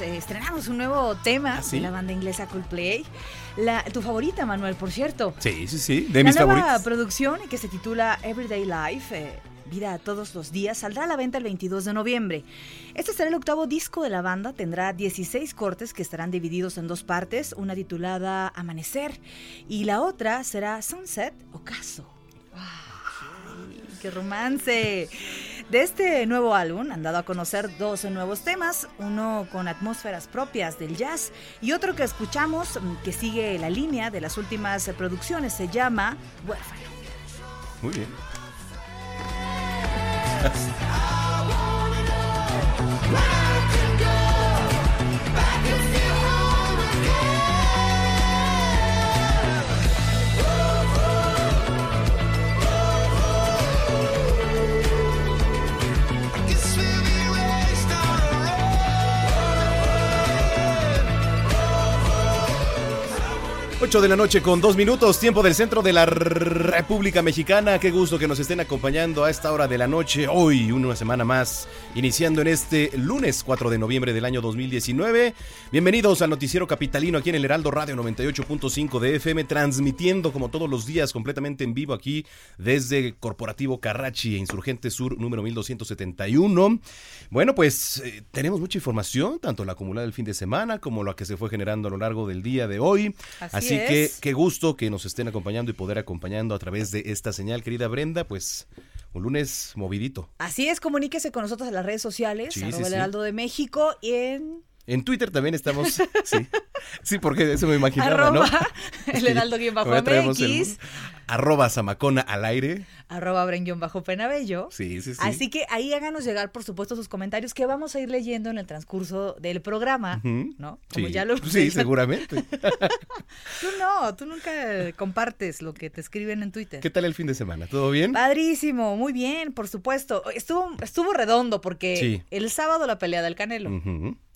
Eh, estrenamos un nuevo tema ¿Ah, de la banda inglesa Coldplay. La, tu favorita, Manuel, por cierto. Sí, sí, sí, de la mis nueva producción que se titula Everyday Life. eh, Vida a todos los días saldrá a la venta el 22 de noviembre. Este será el octavo disco de la banda, tendrá 16 cortes que estarán divididos en dos partes, una titulada Amanecer y la otra será Sunset Ocaso. ¡Ay, ¡Qué romance! De este nuevo álbum han dado a conocer dos nuevos temas, uno con atmósferas propias del jazz y otro que escuchamos mm, que sigue la línea de las últimas producciones, se llama Huérfano. Muy bien. I wanna know. Ocho de la noche con dos minutos, tiempo del centro de la República Mexicana. Qué gusto que nos estén acompañando a esta hora de la noche. Hoy, una semana más, iniciando en este lunes 4 de noviembre del año 2019. Bienvenidos al Noticiero Capitalino aquí en el Heraldo Radio 98.5 de FM, transmitiendo como todos los días completamente en vivo aquí desde Corporativo Carrachi e Insurgente Sur número 1271. Bueno, pues eh, tenemos mucha información, tanto la acumulada del fin de semana como la que se fue generando a lo largo del día de hoy. Así Así que qué gusto que nos estén acompañando y poder acompañando a través de esta señal, querida Brenda, pues un lunes movidito. Así es, comuníquese con nosotros en las redes sociales, Sí, arroba sí, el sí. Heraldo de México y en En Twitter también estamos, sí, sí, porque eso me imaginaba, arroba ¿no? el heraldo guion bajo el- MX, arroba Zamacona al aire. arroba bren guion bajo penabello. Sí, sí, sí. Así que ahí háganos llegar, por supuesto, sus comentarios que vamos a ir leyendo en el transcurso del programa. ¿no? Como Sí, ya lo sí, seguramente. Tú no, tú nunca compartes lo que te escriben en Twitter. ¿Qué tal el fin de semana? ¿Todo bien? Padrísimo, muy bien, por supuesto. Estuvo, estuvo redondo porque Sí. el sábado la pelea del Canelo.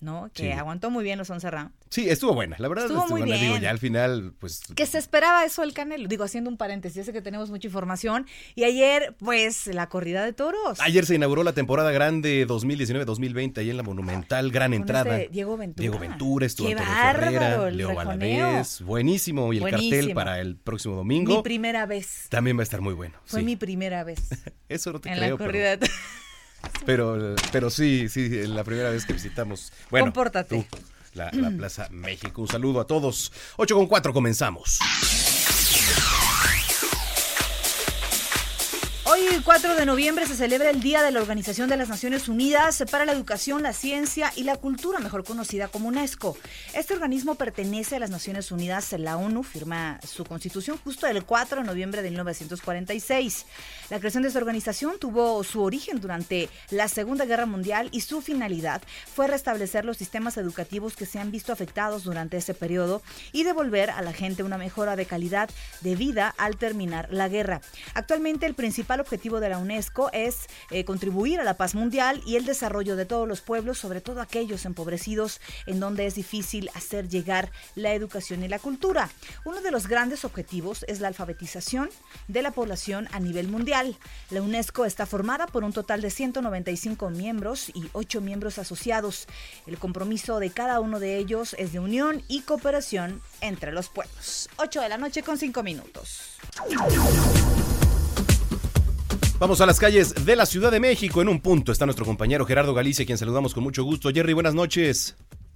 ¿no? Que aguantó muy bien los 11 rounds. Sí, estuvo buena, la verdad. Estuvo muy buena. Digo, bien. ya al final, pues... Que se esperaba eso del Canelo. Digo, haciendo un paréntesis, ya sé que tenemos mucha información. Y ayer, pues, la corrida de toros. Ayer se inauguró la temporada grande 2019-2020 ahí en la Monumental, gran Con entrada. este Diego Ventura. Diego Ventura, estuvo el Leo. Valadez, buenísimo y el cartel para el próximo domingo Mi primera vez. también va a estar muy bueno. Fue sí. mi primera vez Eso no te en creo, la pero- corrida de toros. pero, pero sí, sí, la primera vez que visitamos. Bueno, Compórtate. tú, la, la Plaza México. Un saludo a todos. 8 con 4 comenzamos. El 4 de noviembre se celebra el Día de la Organización de las Naciones Unidas para la Educación, la Ciencia y la Cultura, mejor conocida como UNESCO. Este organismo pertenece a las Naciones Unidas. La ONU firma su constitución justo el 4 de noviembre de 1946. La creación de esta organización tuvo su origen durante la Segunda Guerra Mundial y su finalidad fue restablecer los sistemas educativos que se han visto afectados durante ese periodo y devolver a la gente una mejora de calidad de vida al terminar la guerra. Actualmente el principal objetivo de la UNESCO es eh, contribuir a la paz mundial y el desarrollo de todos los pueblos, sobre todo aquellos empobrecidos en donde es difícil hacer llegar la educación y la cultura. Uno de los grandes objetivos es la alfabetización de la población a nivel mundial. La UNESCO está formada por un total de 195 miembros y 8 miembros asociados. El compromiso de cada uno de ellos es de unión y cooperación entre los pueblos. 8 de la noche con 5 minutos. Vamos a las calles de la Ciudad de México. En un punto está nuestro compañero Gerardo Galicia, quien saludamos con mucho gusto. Jerry, buenas noches.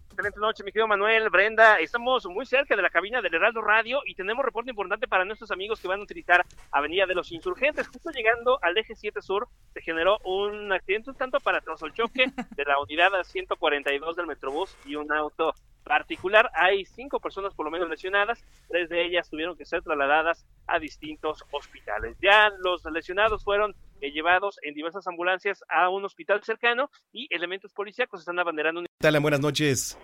Excelente noche, mi querido Manuel, Brenda. Estamos muy cerca de la cabina del Heraldo Radio y tenemos reporte importante para nuestros amigos que van a utilizar Avenida de los Insurgentes. Justo llegando al eje 7 Sur, se generó un accidente un tanto para tras el choque de la unidad 142 del Metrobús y un auto particular. Hay cinco personas por lo menos lesionadas, tres de ellas tuvieron que ser trasladadas a distintos hospitales. Ya los lesionados fueron eh, llevados en diversas ambulancias a un hospital cercano y elementos policíacos están abanderando. Un... Tal, buenas noches.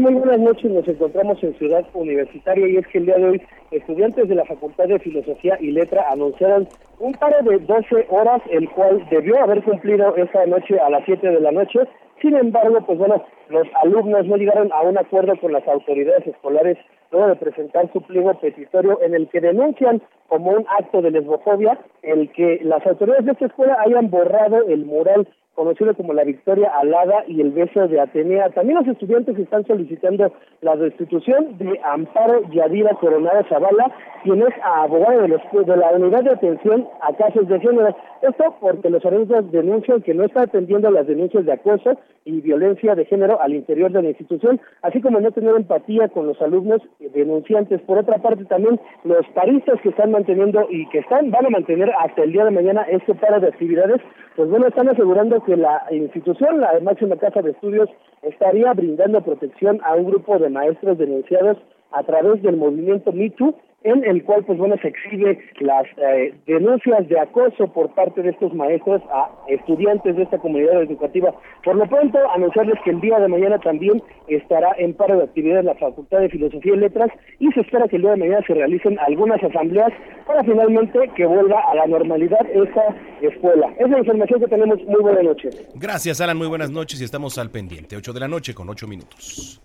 muy buenas noches. Nos encontramos en Ciudad Universitaria y es que el día de hoy estudiantes de la Facultad de Filosofía y Letra anunciaron un paro de 12 horas, el cual debió haber cumplido esa noche a las 7 de la noche. Sin embargo, pues bueno, los alumnos no llegaron a un acuerdo con las autoridades escolares luego de presentar su pliego petitorio en el que denuncian como un acto de lesbofobia el que las autoridades de esta escuela hayan borrado el mural conocido como la Victoria Alada y el beso de Atenea. También los estudiantes están solicitando la restitución de Amparo Yadira Coronada Zavala, quien es abogado de, los, de la Unidad de Atención a Casos de Género. Esto porque los alumnos denuncian que no está atendiendo las denuncias de acoso y violencia de género al interior de la institución, así como no tener empatía con los alumnos denunciantes. Por otra parte, también los paristas que están manteniendo y que están van a mantener hasta el día de mañana este paro de actividades, pues bueno, están asegurando que la institución, la máxima casa de estudios, estaría brindando protección a un grupo de maestros denunciados a través del movimiento MeToo en el cual pues bueno se exhibe las eh, denuncias de acoso por parte de estos maestros a estudiantes de esta comunidad educativa. Por lo pronto, anunciarles que el día de mañana también estará en paro de actividades la Facultad de Filosofía y Letras y se espera que el día de mañana se realicen algunas asambleas para finalmente que vuelva a la normalidad esa escuela. Esa es la información que tenemos. Muy buena noche. Gracias, Alan. Muy buenas noches y estamos al pendiente. 8 de la noche con 8 minutos.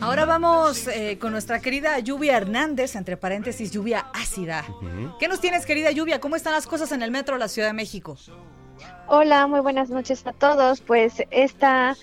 Ahora vamos eh, con nuestra querida Lluvia Hernández, entre paréntesis, lluvia ácida. ¿Qué nos tienes, querida Lluvia? ¿Cómo están las cosas en el metro de la Ciudad de México? Hola, muy buenas noches a todos. Pues esta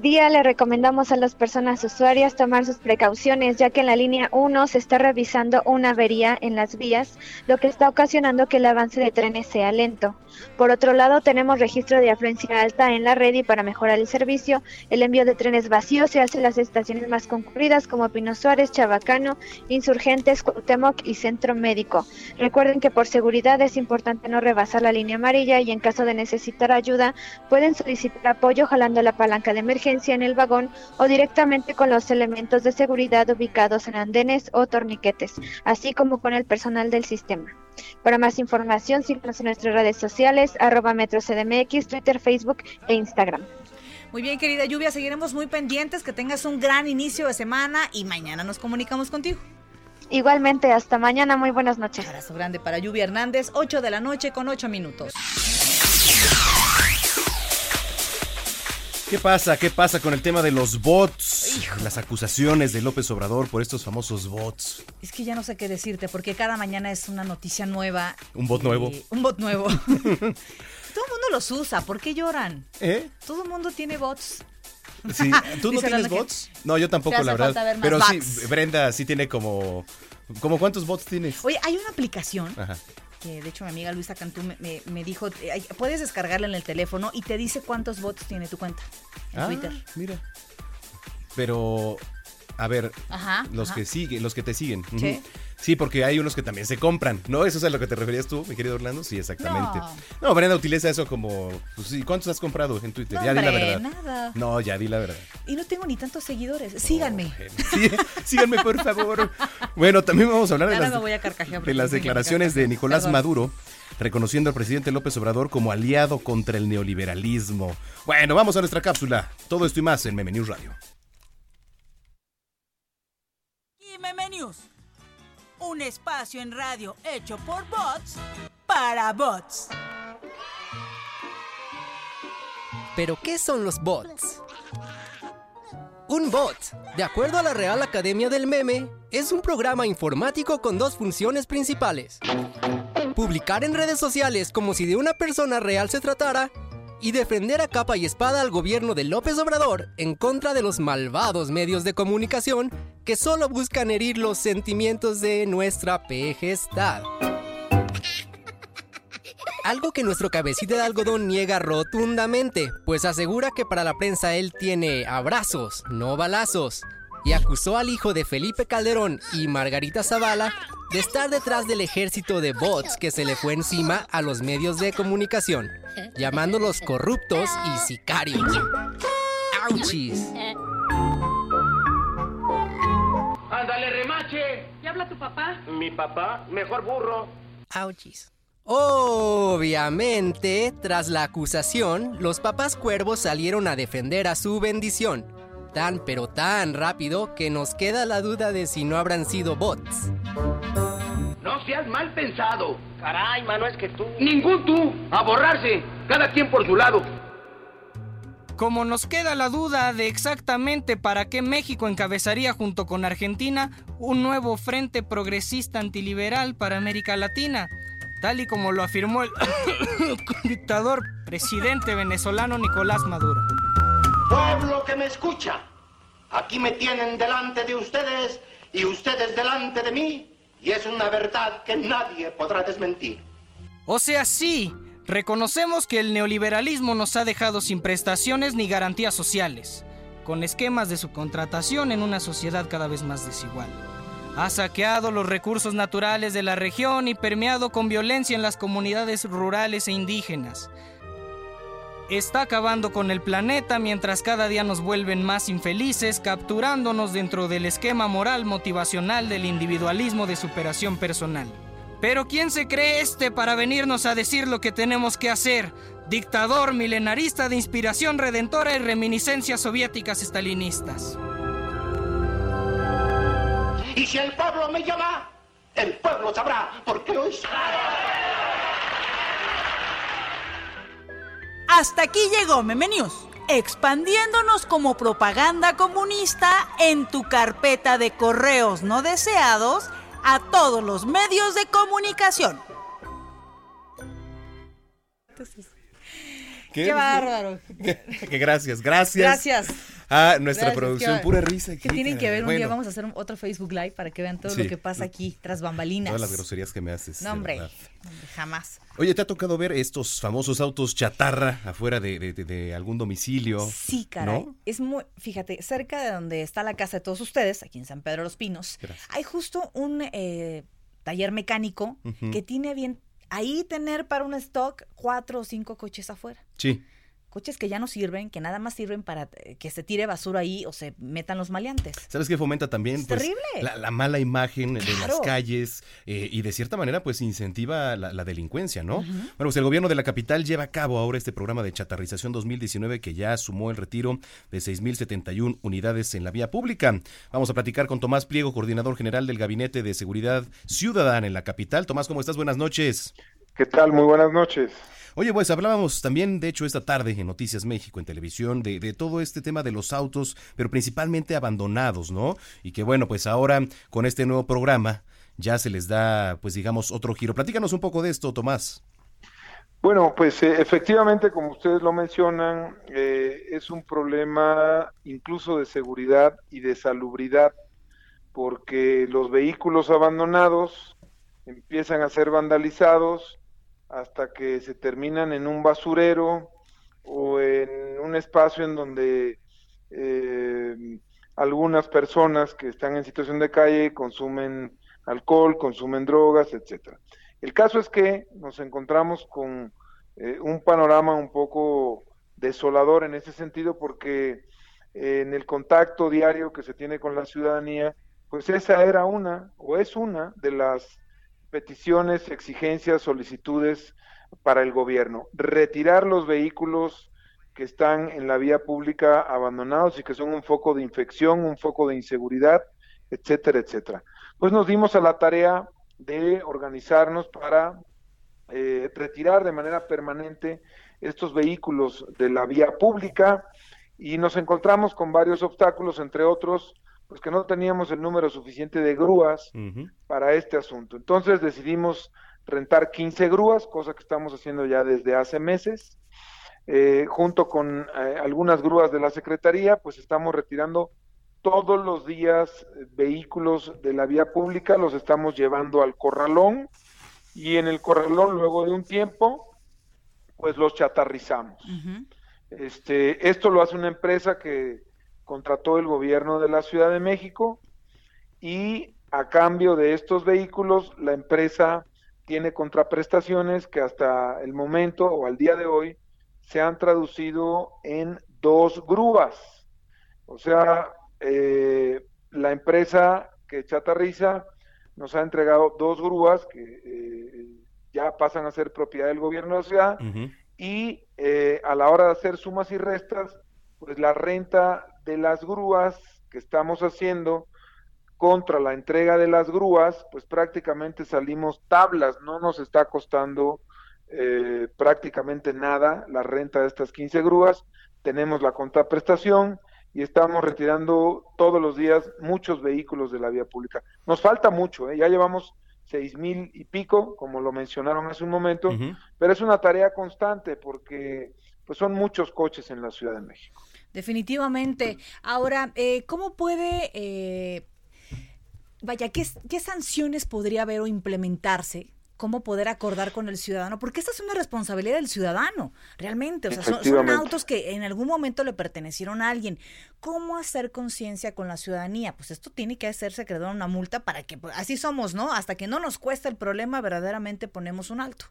día le recomendamos a las personas usuarias tomar sus precauciones, ya que en la línea 1 se está revisando una avería en las vías, lo que está ocasionando que el avance de trenes sea lento. Por otro lado, tenemos registro de afluencia alta en la red y para mejorar el servicio, el envío de trenes vacíos se hace en las estaciones más concurridas como Pino Suárez, Chabacano, Insurgentes, Cuauhtémoc y Centro Médico. Recuerden que por seguridad es importante no rebasar la línea amarilla y en caso de necesitar ayuda pueden solicitar apoyo jalando la palanca de emergencia en el vagón o directamente con los elementos de seguridad ubicados en andenes o torniquetes, así como con el personal del sistema. Para más información, síganos en nuestras redes sociales, arroba MetroCDMX, Twitter, Facebook e Instagram. Muy bien, querida Lluvia, seguiremos muy pendientes, que tengas un gran inicio de semana y mañana nos comunicamos contigo. Igualmente, hasta mañana, muy buenas noches. abrazo grande para Lluvia Hernández, 8 de la noche con 8 minutos. ¿Qué pasa? ¿Qué pasa con el tema de los bots? Las acusaciones de López Obrador por estos famosos bots. Es que ya no sé qué decirte, porque cada mañana es una noticia nueva. Un bot nuevo. Un bot nuevo. Todo el mundo los usa, ¿por qué lloran? ¿Eh? Todo el mundo tiene bots. Sí. ¿Tú no tienes bots? No, yo tampoco, la verdad. Pero sí, Brenda sí tiene como... ¿Como cuántos bots tienes? Oye, hay una aplicación Ajá que de hecho mi amiga Luisa Cantú me, dijo, puedes descargarla en el teléfono y te dice cuántos bots tiene tu cuenta en ah, Twitter. Mira. pero a ver, Ajá, los ajá. que siguen, los que te siguen. Sí. Sí, porque hay unos que también se compran, ¿no? ¿Eso es a lo que te referías tú, mi querido Orlando? Sí, exactamente. No. No, Brenda utiliza eso como, pues sí, ¿cuántos has comprado en Twitter? No, ya di la hombre, verdad. nada. No, ya di la verdad. Y no tengo ni tantos seguidores. Síganme. Sí, síganme, por favor. Bueno, también vamos a hablar de las, a de declaraciones de. Nicolás Perdón. Maduro, reconociendo al presidente López Obrador como aliado contra el neoliberalismo. Bueno, vamos a nuestra cápsula. Todo esto y más en Meme News Radio. Meme News, un espacio en radio hecho por bots para bots. ¿Pero qué son los bots? Un bot, de acuerdo a la Real Academia del Meme, es un programa informático con dos funciones principales. Publicar en redes sociales como si de una persona real se tratara y defender a capa y espada al gobierno de López Obrador en contra de los malvados medios de comunicación que solo buscan herir los sentimientos de nuestra pejestad. Algo que nuestro cabecita de algodón niega rotundamente, pues asegura que para la prensa él tiene abrazos, no balazos, y acusó al hijo de Felipe Calderón y Margarita Zavala de estar detrás del ejército de bots que se le fue encima a los medios de comunicación, llamándolos corruptos y sicarios. ¡Auchis! Ándale, remache. ¿Ya habla tu papá? Mi papá, mejor burro. ¡Auchis! Obviamente, tras la acusación, los papás cuervos salieron a defender a su bendición. Tan pero tan rápido que nos queda la duda de si no habrán sido bots. No seas mal pensado. Caray, mano, es que tú. Ningún tú. A borrarse. Cada quien por su lado. Como nos queda la duda de exactamente para qué México encabezaría junto con Argentina un nuevo frente progresista antiliberal para América Latina, tal y como lo afirmó el dictador presidente venezolano Nicolás Maduro. Pueblo que me escucha. Aquí me tienen delante de ustedes y ustedes delante de mí. Y es una verdad que nadie podrá desmentir. O sea, sí, reconocemos que el neoliberalismo nos ha dejado sin prestaciones ni garantías sociales, con esquemas de subcontratación en una sociedad cada vez más desigual. Ha saqueado los recursos naturales de la región y permeado con violencia en las comunidades rurales e indígenas. Está acabando con el planeta mientras cada día nos vuelven más infelices, capturándonos dentro del esquema moral motivacional del individualismo de superación personal. Pero ¿quién se cree este para venirnos a decir lo que tenemos que hacer? Dictador milenarista de inspiración redentora y reminiscencias soviéticas estalinistas. Y si el pueblo me llama, el pueblo sabrá, porque hoy Hasta aquí llegó Meme News, expandiéndonos como propaganda comunista en tu carpeta de correos no deseados a todos los medios de comunicación. Qué bárbaro. Que gracias, gracias. Gracias. A nuestra Gracias, producción, pura risa. Que tienen que ver un día, vamos a hacer un- otro Facebook Live para que vean todo Sí. lo que pasa aquí, tras bambalinas. Todas las groserías que me haces. No, hombre, jamás. Oye, ¿te ha tocado ver estos famosos autos chatarra afuera de, de- de- de algún domicilio? Sí, caray. ¿No? Es muy, fíjate, cerca de donde está la casa de todos ustedes, aquí en San Pedro de los Pinos, Gracias. hay justo un eh, taller mecánico que tiene bien ahí tener para un stock cuatro o cinco coches afuera. Sí. Coches que ya no sirven, que nada más sirven para eh, que se tire basura ahí o se metan los maleantes. ¿Sabes qué fomenta también? Es Pues, terrible. La, la mala imagen de las calles eh, y de cierta manera pues incentiva la, la delincuencia, ¿no? Bueno, pues el gobierno de la capital lleva a cabo ahora este programa de chatarrización 2019 que ya sumó el retiro de 6.071 unidades en la vía pública. Vamos a platicar con Tomás Pliego, coordinador general del Gabinete de Seguridad Ciudadana en la capital. Tomás, ¿cómo estás? Buenas noches. ¿Qué tal? Muy buenas noches. Oye, pues hablábamos también, de hecho, esta tarde en Noticias México, en televisión, de, todo este tema de los autos, pero principalmente abandonados, ¿no? Y que bueno, pues ahora con este nuevo programa ya se les da, pues digamos, otro giro. Platícanos un poco de esto, Tomás. Bueno, pues eh, efectivamente, como ustedes lo mencionan, eh, es un problema incluso de seguridad y de salubridad, porque los vehículos abandonados empiezan a ser vandalizados hasta que se terminan en un basurero o en un espacio en donde eh, algunas personas que están en situación de calle consumen alcohol, consumen drogas, etcétera. El caso es que nos encontramos con eh, un panorama un poco desolador en ese sentido porque eh, en el contacto diario que se tiene con la ciudadanía, pues esa era una o es una de las peticiones, exigencias, solicitudes para el gobierno. Retirar los vehículos que están en la vía pública abandonados y que son un foco de infección, un foco de inseguridad, etcétera, etcétera. Pues nos dimos a la tarea de organizarnos para eh, retirar de manera permanente estos vehículos de la vía pública y nos encontramos con varios obstáculos, entre otros, pues que no teníamos el número suficiente de grúas para este asunto. Entonces decidimos rentar 15 grúas, cosa que estamos haciendo ya desde hace meses. Eh, junto con eh, algunas grúas de la Secretaría, pues estamos retirando todos los días vehículos de la vía pública, los estamos llevando al corralón y en el corralón luego de un tiempo, pues los chatarrizamos. este, esto lo hace una empresa que contrató el gobierno de la Ciudad de México y a cambio de estos vehículos la empresa tiene contraprestaciones que hasta el momento o al día de hoy se han traducido en dos grúas. O sea, eh, la empresa que chatarriza nos ha entregado dos grúas que eh, ya pasan a ser propiedad del gobierno de la ciudad y eh, a la hora de hacer sumas y restas, pues la renta de las grúas que estamos haciendo contra la entrega de las grúas, pues prácticamente salimos tablas, no nos está costando eh, prácticamente nada la renta de estas 15 grúas, tenemos la contraprestación y estamos retirando todos los días muchos vehículos de la vía pública. Nos falta mucho, ¿eh? ya llevamos seis mil y pico, como lo mencionaron hace un momento, pero es una tarea constante porque pues son muchos coches en la Ciudad de México. Definitivamente. Ahora, eh, ¿cómo puede, eh, vaya, ¿qué, qué sanciones podría haber o implementarse cómo poder acordar con el ciudadano, porque esta es una responsabilidad del ciudadano, realmente. O sea, son, autos que en algún momento le pertenecieron a alguien. ¿Cómo hacer conciencia con la ciudadanía? Pues esto tiene que hacerse crear una multa para que, pues, así somos, ¿no? Hasta que no nos cuesta el problema, verdaderamente ponemos un alto.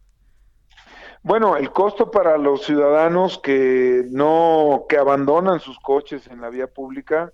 Bueno, el costo para los ciudadanos que no, que abandonan sus coches en la vía pública,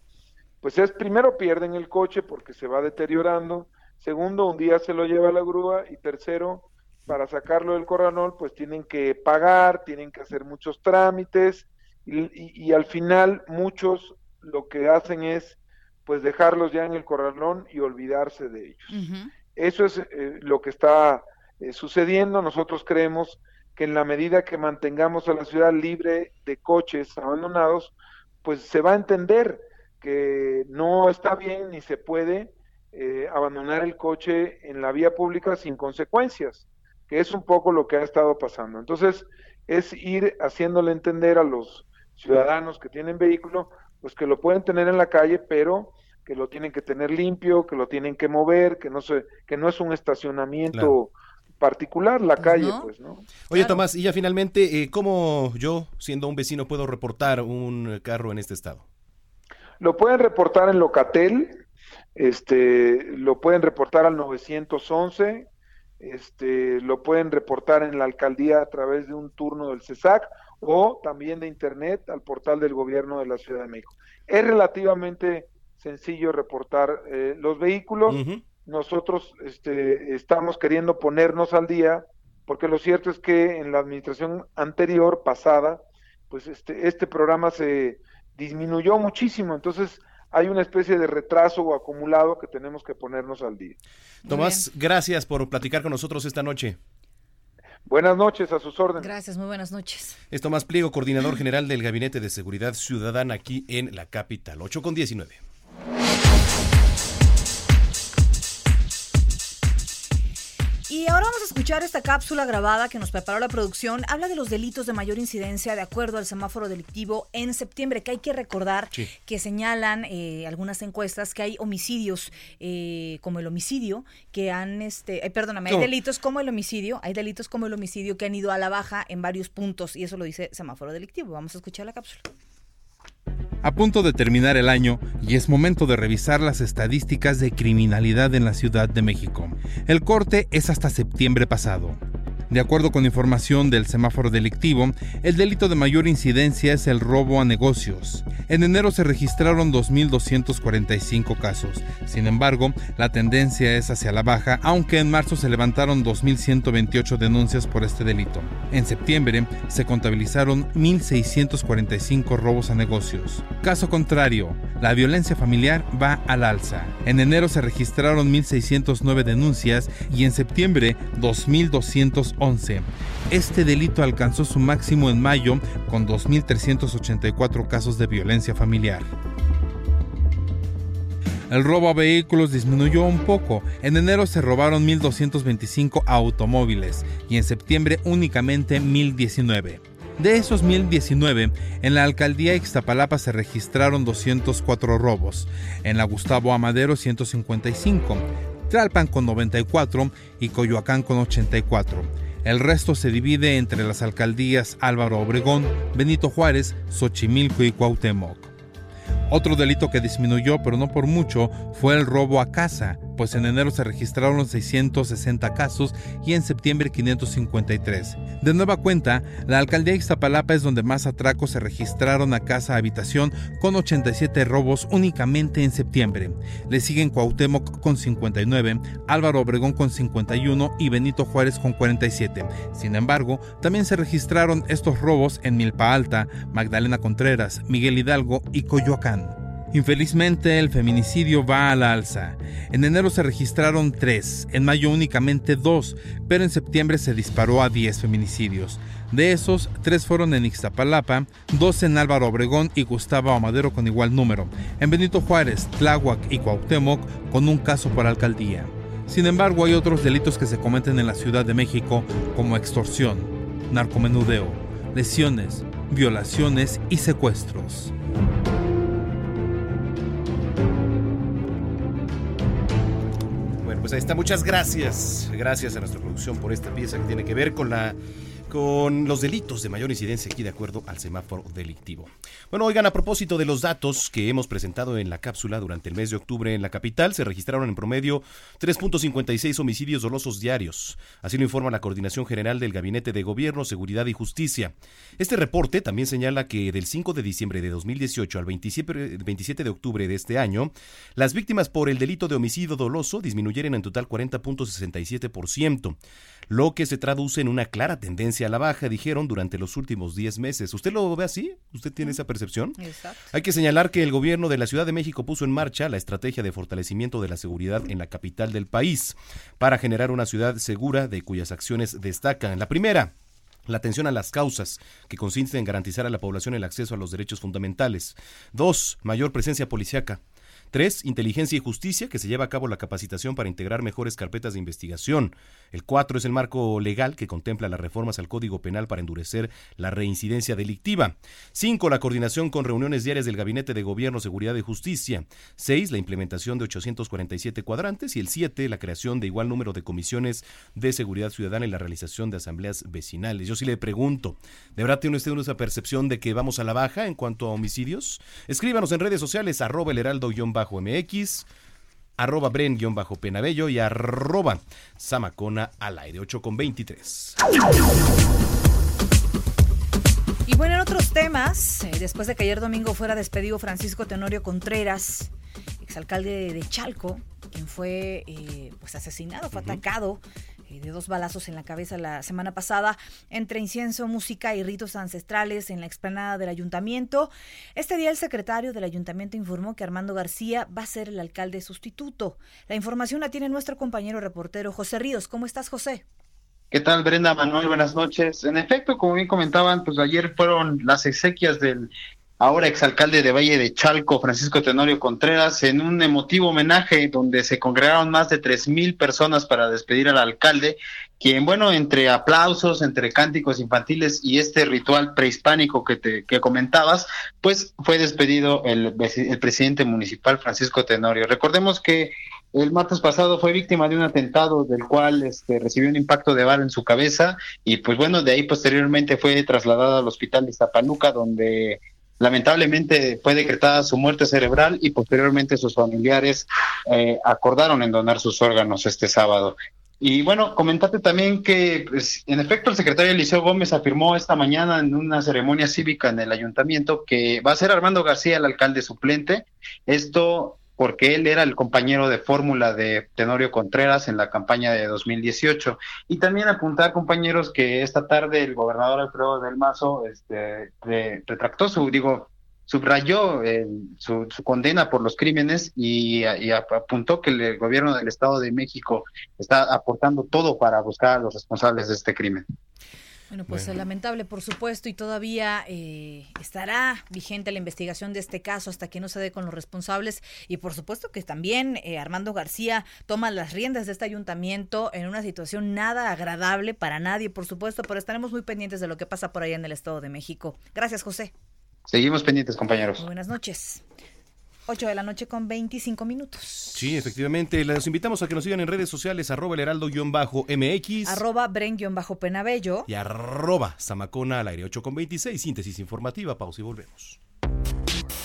pues es primero pierden el coche porque se va deteriorando, segundo un día se lo lleva la grúa y tercero para sacarlo del corralón pues tienen que pagar, tienen que hacer muchos trámites y, al final muchos lo que hacen es pues dejarlos ya en el corralón y olvidarse de ellos. Eso es eh, lo que está eh, sucediendo. Nosotros creemos que en la medida que mantengamos a la ciudad libre de coches abandonados, pues se va a entender que no está bien ni se puede eh, abandonar el coche en la vía pública sin consecuencias, que es un poco lo que ha estado pasando. Entonces, es ir haciéndole entender a los ciudadanos que tienen vehículo, pues que lo pueden tener en la calle, pero que lo tienen que tener limpio, que lo tienen que mover, que no se, que no es un estacionamiento particular la pues calle, pues, ¿no? Oye, Tomás, y ya finalmente, eh, ¿cómo yo, siendo un vecino, puedo reportar un carro en este estado? Lo pueden reportar en Locatel, este, lo pueden reportar al 911, este, lo pueden reportar en la alcaldía a través de un turno del CESAC o también de internet al portal del gobierno de la Ciudad de México. Es relativamente sencillo reportar eh, los vehículos nosotros este, estamos queriendo ponernos al día, porque lo cierto es que en la administración anterior, pasada, pues este, este programa se disminuyó muchísimo, entonces hay una especie de retraso acumulado que tenemos que ponernos al día. Tomás, gracias por platicar con nosotros esta noche. Buenas noches, a sus órdenes. Gracias, muy buenas noches. Es Tomás Pliego, coordinador general del Gabinete de Seguridad Ciudadana aquí en la capital. 8 con 19. Y ahora vamos a escuchar esta cápsula grabada que nos preparó la producción. Habla de los delitos de mayor incidencia de acuerdo al semáforo delictivo en septiembre, que hay que recordar que señalan eh, algunas encuestas que hay homicidios eh, como el homicidio que han, este, eh, perdóname, hay delitos como el homicidio, hay delitos como el homicidio que han ido a la baja en varios puntos y eso lo dice semáforo delictivo. Vamos a escuchar la cápsula. A punto de terminar el año y es momento de revisar las estadísticas de criminalidad en la Ciudad de México. El corte es hasta septiembre pasado. De acuerdo con información del semáforo delictivo, el delito de mayor incidencia es el robo a negocios. En enero se registraron 2.245 casos. Sin embargo, la tendencia es hacia la baja, aunque en marzo se levantaron 2.128 denuncias por este delito. En septiembre se contabilizaron 1.645 robos a negocios. Caso contrario, la violencia familiar va al alza. En enero se registraron 1.609 denuncias y en septiembre 2.211 este delito alcanzó su máximo en mayo con 2.384 casos de violencia familiar. El robo a vehículos disminuyó un poco. En enero se robaron 1.225 automóviles y en septiembre únicamente 1.019. De esos 1.019, en la alcaldía Ixtapalapa se registraron 204 robos, en la Gustavo Amadero 155, Tlalpan con 94 y Coyoacán con 84. El resto se divide entre las alcaldías Álvaro Obregón, Benito Juárez, Xochimilco y Cuauhtémoc. Otro delito que disminuyó, pero no por mucho, fue el robo a casa, pues en enero se registraron 660 casos y en septiembre 553. De nueva cuenta, la alcaldía de Iztapalapa es donde más atracos se registraron a casa habitación con 87 robos únicamente en septiembre. Le siguen Cuauhtémoc con 59, Álvaro Obregón con 51 y Benito Juárez con 47. Sin embargo, también se registraron estos robos en Milpa Alta, Magdalena Contreras, Miguel Hidalgo y Coyoacán. Infelizmente, el feminicidio va a la alza. En enero se registraron tres, en mayo únicamente dos, pero en septiembre se disparó a 10 feminicidios. De esos, tres fueron en Ixtapalapa, dos en Álvaro Obregón y Gustavo Amadero con igual número, en Benito Juárez, Tláhuac y Cuauhtémoc con un caso por alcaldía. Sin embargo, hay otros delitos que se cometen en la Ciudad de México como extorsión, narcomenudeo, lesiones, violaciones y secuestros. Pues ahí está. Muchas gracias. Gracias a nuestra producción por esta pieza que tiene que ver con la con los delitos de mayor incidencia aquí de acuerdo al semáforo delictivo. Bueno, oigan, a propósito de los datos que hemos presentado en la cápsula durante el mes de octubre en la capital, se registraron en promedio 3.56 homicidios dolosos diarios. Así lo informa la Coordinación General del Gabinete de Gobierno, Seguridad y Justicia. Este reporte también señala que del 5 de diciembre de 2018 al 27 de octubre de este año, las víctimas por el delito de homicidio doloso disminuyeron en total 40.67% lo que se traduce en una clara tendencia a la baja, dijeron, durante los últimos 10 meses. ¿Usted lo ve así? ¿Usted tiene esa percepción? Exacto. Hay que señalar que el gobierno de la Ciudad de México puso en marcha la estrategia de fortalecimiento de la seguridad en la capital del país para generar una ciudad segura de cuyas acciones destacan. La primera, la atención a las causas, que consiste en garantizar a la población el acceso a los derechos fundamentales. Dos, mayor presencia policíaca. Tres, inteligencia y justicia, que se lleva a cabo la capacitación para integrar mejores carpetas de investigación. El cuatro es el marco legal que contempla las reformas al Código Penal para endurecer la reincidencia delictiva. Cinco, la coordinación con reuniones diarias del Gabinete de Gobierno, Seguridad y Justicia. Seis, la implementación de 847 cuadrantes. Y el siete, la creación de igual número de comisiones de seguridad ciudadana y la realización de asambleas vecinales. Yo sí le pregunto, ¿de verdad tiene usted esa percepción de que vamos a la baja en cuanto a homicidios? Escríbanos en redes sociales, arroba el heraldo mx arroba bren-penabello y arroba samacona al aire 8 con 23. Y bueno, en otros temas, eh, después de que ayer domingo fuera despedido Francisco Tenorio Contreras, exalcalde de Chalco, quien fue eh, pues asesinado, fue atacado de dos balazos en la cabeza la semana pasada entre incienso, música y ritos ancestrales en la explanada del ayuntamiento. Este día el secretario del ayuntamiento informó que Armando García va a ser el alcalde sustituto. La información la tiene nuestro compañero reportero José Ríos. ¿Cómo estás, José? ¿Qué tal, Brenda Manuel? Buenas noches. En efecto, como bien comentaban, pues ayer fueron las exequias del ahora exalcalde de Valle de Chalco, Francisco Tenorio Contreras, en un emotivo homenaje donde se congregaron más de tres mil personas para despedir al alcalde, quien, bueno, entre aplausos, entre cánticos infantiles y este ritual prehispánico que te que comentabas, pues fue despedido el, presidente municipal Francisco Tenorio. Recordemos que el martes pasado fue víctima de un atentado del cual este, recibió un impacto de bala en su cabeza y pues bueno, de ahí posteriormente fue trasladado al hospital de Zapaluca donde lamentablemente fue decretada su muerte cerebral y posteriormente sus familiares eh, acordaron en donar sus órganos este sábado. Y bueno, comentate también que, pues, en efecto, el secretario Eliseo Gómez afirmó esta mañana en una ceremonia cívica en el ayuntamiento que va a ser Armando García el alcalde suplente. Esto porque él era el compañero de fórmula de Tenorio Contreras en la campaña de 2018. Y también apuntar, compañeros, que esta tarde el gobernador Alfredo del Mazo este, retractó su, digo, subrayó eh, su, condena por los crímenes y, y, apuntó que el gobierno del Estado de México está aportando todo para buscar a los responsables de este crimen. Bueno, pues lamentable, por supuesto, y todavía eh, estará vigente la investigación de este caso hasta que no se dé con los responsables. Y por supuesto que también eh, Armando García toma las riendas de este ayuntamiento en una situación nada agradable para nadie, por supuesto, pero estaremos muy pendientes de lo que pasa por allá en el Estado de México. Gracias, José. Seguimos pendientes, compañeros. buenas noches. 8 de la noche con 25 minutos. Sí, efectivamente. Les invitamos a que nos sigan en redes sociales, arroba el heraldo-mx. Arroba bren-penabello. Y arroba zamacona al aire 8 con 26. Síntesis informativa. Pausa y volvemos.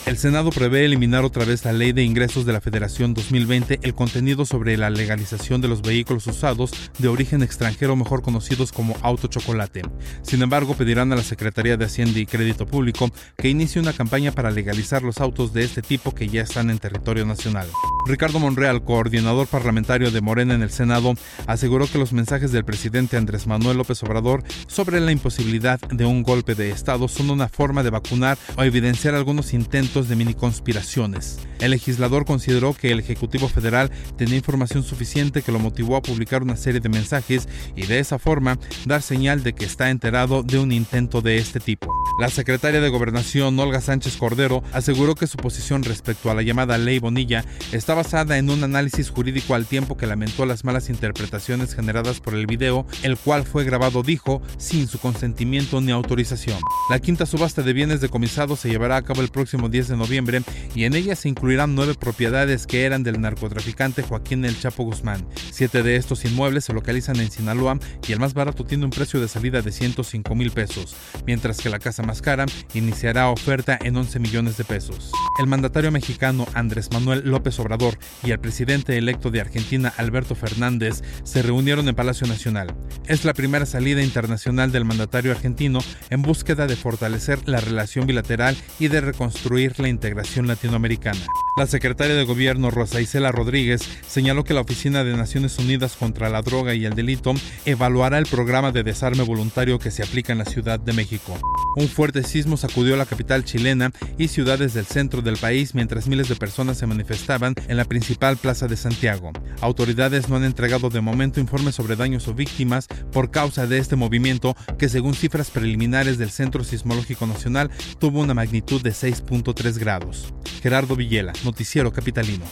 El Senado prevé eliminar otra vez la Ley de Ingresos de la Federación 2020, el contenido sobre la legalización de los vehículos usados de origen extranjero, mejor conocidos como auto chocolate. Sin embargo, pedirán a la Secretaría de Hacienda y Crédito Público que inicie una campaña para legalizar los autos de este tipo que ya están en territorio nacional. Ricardo Monreal, coordinador parlamentario de Morena en el Senado, aseguró que los mensajes del presidente Andrés Manuel López Obrador sobre la imposibilidad de un golpe de Estado son una forma de vacunar o evidenciar algunos intentos de mini conspiraciones. El legislador consideró que el Ejecutivo Federal tenía información suficiente que lo motivó a publicar una serie de mensajes y de esa forma dar señal de que está enterado de un intento de este tipo. La secretaria de Gobernación, Olga Sánchez Cordero, aseguró que su posición respecto a la llamada Ley Bonilla está basada en un análisis jurídico al tiempo que lamentó las malas interpretaciones generadas por el video, el cual fue grabado, dijo, sin su consentimiento ni autorización. La quinta subasta de bienes decomisados se llevará a cabo el próximo 10 de noviembre y en ella se incluirán nueve propiedades que eran del narcotraficante Joaquín El Chapo Guzmán. Siete de estos inmuebles se localizan en Sinaloa y el más barato tiene un precio de salida de 105 mil pesos, mientras que la casa más cara iniciará oferta en 11 millones de pesos. El mandatario mexicano Andrés Manuel López Obrador y el presidente electo de Argentina Alberto Fernández se reunieron en Palacio Nacional. Es la primera salida internacional del mandatario argentino en búsqueda de fortalecer la relación bilateral y de reconstruir la integración latinoamericana. La secretaria de Gobierno Rosa Isela Rodríguez señaló que la Oficina de Naciones Unidas contra la Droga y el Delito evaluará el programa de desarme voluntario que se aplica en la Ciudad de México. Un fuerte sismo sacudió la capital chilena y ciudades del centro del país mientras miles de personas se manifestaban en la principal plaza de Santiago. Autoridades no han entregado de momento informes sobre daños o víctimas por causa de este movimiento que según cifras preliminares del Centro Sismológico Nacional tuvo una magnitud de 6.3 grados. Gerardo Villela, Noticiero Capitalino.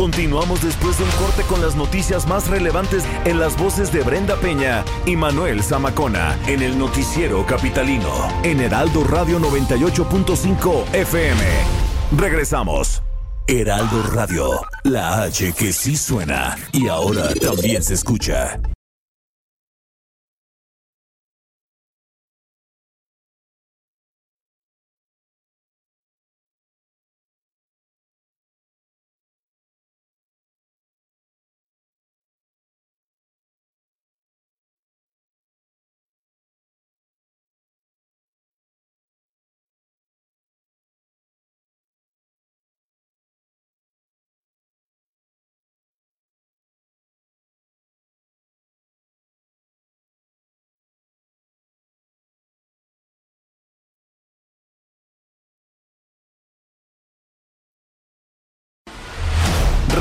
Continuamos después de un corte con las noticias más relevantes en las voces de Brenda Peña y Manuel Zamacona en el Noticiero Capitalino en Heraldo Radio 98.5 FM. Regresamos. Heraldo Radio, la H que sí suena y ahora también se escucha.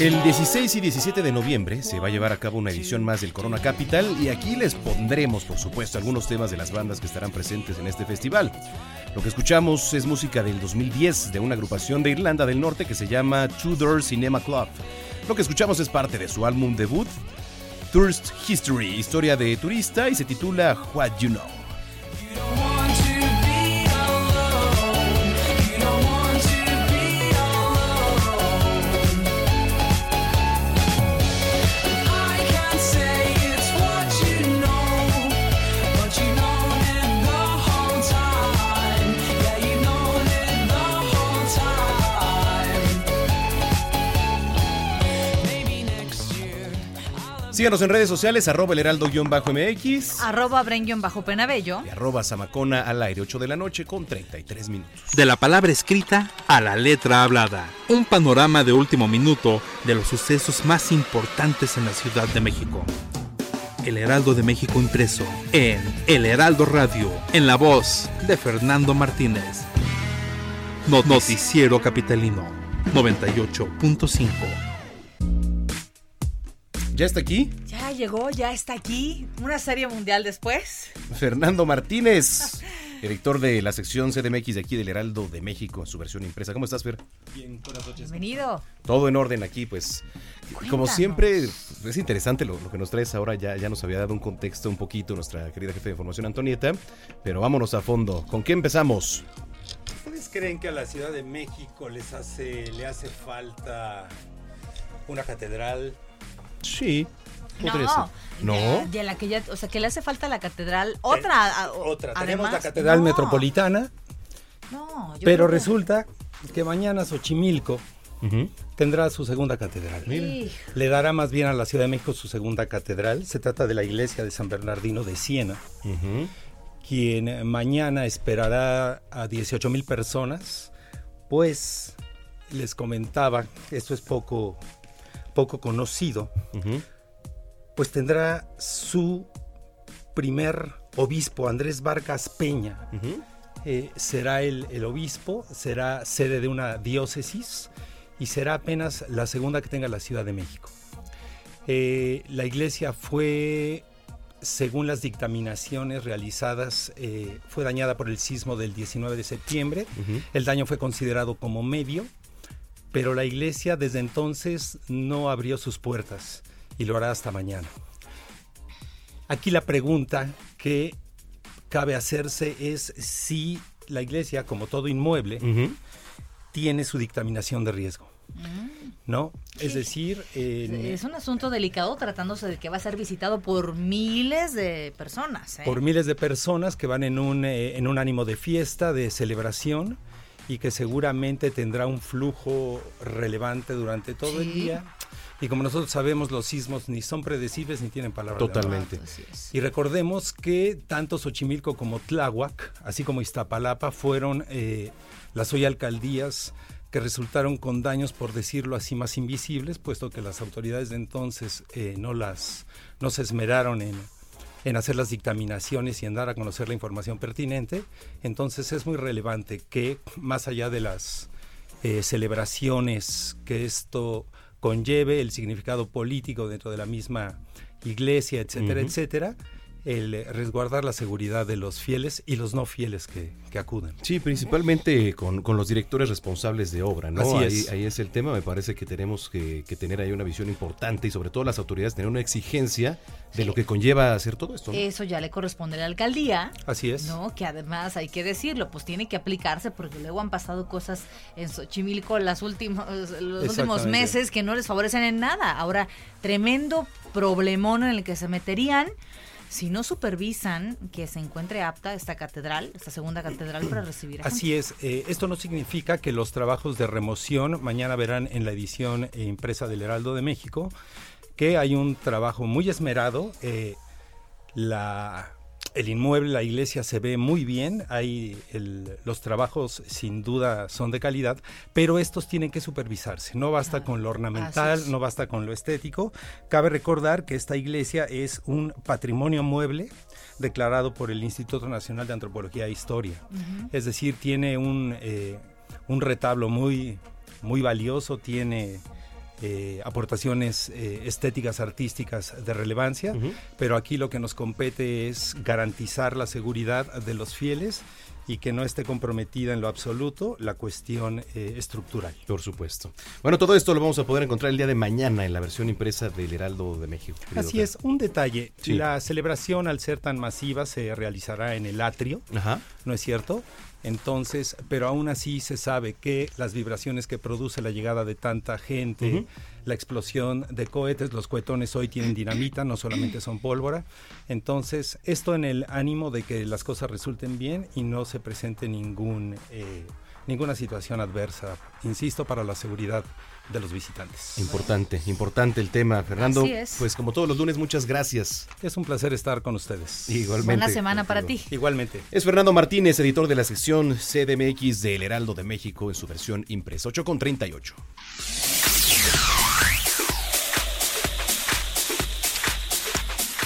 El 16 y 17 de noviembre se va a llevar a cabo una edición más del Corona Capital y aquí les pondremos, por supuesto, algunos temas de las bandas que estarán presentes en este festival. Lo que escuchamos es música del 2010 de una agrupación de Irlanda del Norte que se llama Tudor Cinema Club. Lo que escuchamos es parte de su álbum debut, Tourist History, historia de turista, y se titula What You Know. Síganos en redes sociales, arroba el heraldo-mx. Arroba bren-penabello. Y arroba zamacona al aire, 8 de la noche con 33 minutos. De la palabra escrita a la letra hablada. Un panorama de último minuto de los sucesos más importantes en la Ciudad de México. El Heraldo de México impreso en El Heraldo Radio, en la voz de Fernando Martínez. Noticiero Capitalino 98.5. ¿Ya está aquí? Ya llegó, ya está aquí. Una serie mundial después. Fernando Martínez, director de la sección CDMX de aquí del Heraldo de México, en su versión impresa. ¿Cómo estás, Fer? Bien, buenas noches. Bienvenido. Todo en orden aquí, pues. Como siempre, es interesante lo, lo, que nos traes ahora. Ya, ya nos había dado un contexto un poquito nuestra querida jefe de información, Antonieta. Pero vámonos a fondo. ¿Con qué empezamos? ¿Ustedes creen que a la Ciudad de México les hace, le hace falta una catedral? Sí. No, no. De, de, la que ya, o sea, que le hace falta la catedral. Otra. Eh, otra. Además, Tenemos la catedral no. metropolitana. No, yo pero que- resulta que mañana Xochimilco tendrá su segunda catedral. Le dará más bien a la Ciudad de México su segunda catedral. Se trata de la iglesia de San Bernardino de Siena, quien mañana esperará a 18 mil personas. Pues les comentaba, esto es poco, poco conocido, pues tendrá su primer obispo, Andrés Vargas Peña. Eh, será el, el obispo, será sede de una diócesis y será apenas la segunda que tenga la Ciudad de México. Eh, la iglesia fue, según las dictaminaciones realizadas, eh, fue dañada por el sismo del 19 de septiembre. El daño fue considerado como medio, pero la iglesia desde entonces no abrió sus puertas y lo hará hasta mañana. Aquí la pregunta que cabe hacerse es si la iglesia, como todo inmueble, tiene su dictaminación de riesgo. ¿No? Es decir, Es un asunto delicado tratándose de que va a ser visitado por miles de personas. ¿eh? por miles de personas que van en un, eh, en un ánimo de fiesta, de celebración y que seguramente tendrá un flujo relevante durante todo el Sí. día. Y como nosotros sabemos, los sismos ni son predecibles ni tienen palabra de. Totalmente. Y recordemos que tanto Xochimilco como Tláhuac, así como Iztapalapa, fueron eh, las hoy alcaldías que resultaron con daños, por decirlo así, más invisibles, puesto que las autoridades de entonces eh, no las no se esmeraron en, en hacer las dictaminaciones y en dar a conocer la información pertinente. Entonces es muy relevante que más allá de las eh, celebraciones que esto conlleve, el significado político dentro de la misma iglesia, etcétera, etcétera, el eh, resguardar la seguridad de los fieles y los no fieles que, que acuden. Sí, principalmente con, con los directores responsables de obra, ¿no? Así ahí, es. ahí es el tema, me parece que tenemos que, que tener ahí una visión importante y sobre todo las autoridades tener una exigencia de lo que conlleva hacer todo esto. ¿no? Eso ya le corresponde a la alcaldía. Así es. No, que además hay que decirlo, pues tiene que aplicarse porque luego han pasado cosas en Xochimilco las últimos, los últimos meses que no les favorecen en nada. Ahora, tremendo problemón en el que se meterían si no supervisan que se encuentre apta esta catedral, esta segunda catedral para recibir a Así es, eh, esto no significa que los trabajos de remoción mañana verán en la edición impresa del Heraldo de México que hay un trabajo muy esmerado. eh, la, el inmueble, la iglesia se ve muy bien, hay el- los trabajos sin duda son de calidad, pero estos tienen que supervisarse. No basta con lo ornamental, no basta con lo estético. Cabe recordar que esta iglesia es un patrimonio mueble declarado por el Instituto Nacional de Antropología e Historia. Es decir, tiene un, eh, un retablo muy, muy valioso, tiene eh, aportaciones eh, estéticas, artísticas de relevancia, pero aquí lo que nos compete es garantizar la seguridad de los fieles y que no esté comprometida en lo absoluto la cuestión eh, estructural. Por supuesto. Bueno, todo esto lo vamos a poder encontrar el día de mañana en la versión impresa del Heraldo de México. Así es, un detalle. La celebración, al ser tan masiva, se realizará en el atrio, ¿no es cierto? Entonces, pero aún así se sabe que las vibraciones que produce la llegada de tanta gente, la explosión de cohetes, los cohetones hoy tienen dinamita, no solamente son pólvora. Entonces, esto en el ánimo de que las cosas resulten bien y no se presente ningún, eh, ninguna situación adversa, insisto, para la seguridad de los visitantes. Importante, importante el tema, Fernando. Pues como todos los lunes, muchas gracias. Es un placer estar con ustedes. Igualmente. Buena semana para ti. Igualmente. Es Fernando Martínez, editor de la sección CDMX del Heraldo de México en su versión impresa 8 con 38.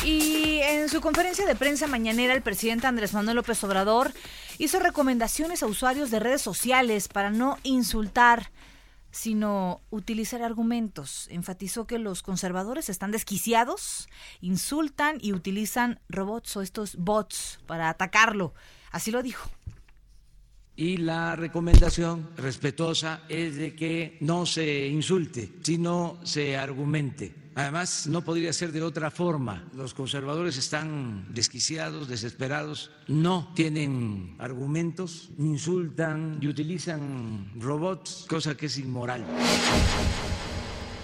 Y en su conferencia de prensa mañanera, el presidente Andrés Manuel López Obrador hizo recomendaciones a usuarios de redes sociales para no insultar, sino utilizar argumentos. Enfatizó que los conservadores están desquiciados, insultan y utilizan robots o estos bots para atacarlo. Así lo dijo. Y la recomendación respetuosa es de que no se insulte, sino se argumente. Además, no podría ser de otra forma. Los conservadores están desquiciados, desesperados, no tienen argumentos, insultan y utilizan robots, cosa que es inmoral.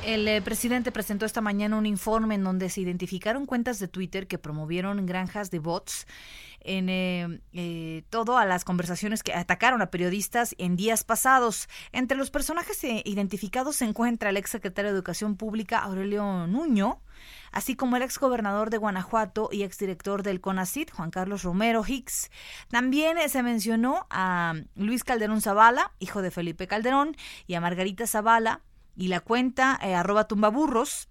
El eh, presidente presentó esta mañana un informe en donde se identificaron cuentas de Twitter que promovieron granjas de bots en eh, eh, todo a las conversaciones que atacaron a periodistas en días pasados. Entre los personajes identificados se encuentra el ex secretario de Educación Pública Aurelio Nuño, así como el ex gobernador de Guanajuato y exdirector del CONACIT, Juan Carlos Romero Hicks. También se mencionó a Luis Calderón Zavala, hijo de Felipe Calderón, y a Margarita Zavala, y la cuenta eh, arroba tumbaburros,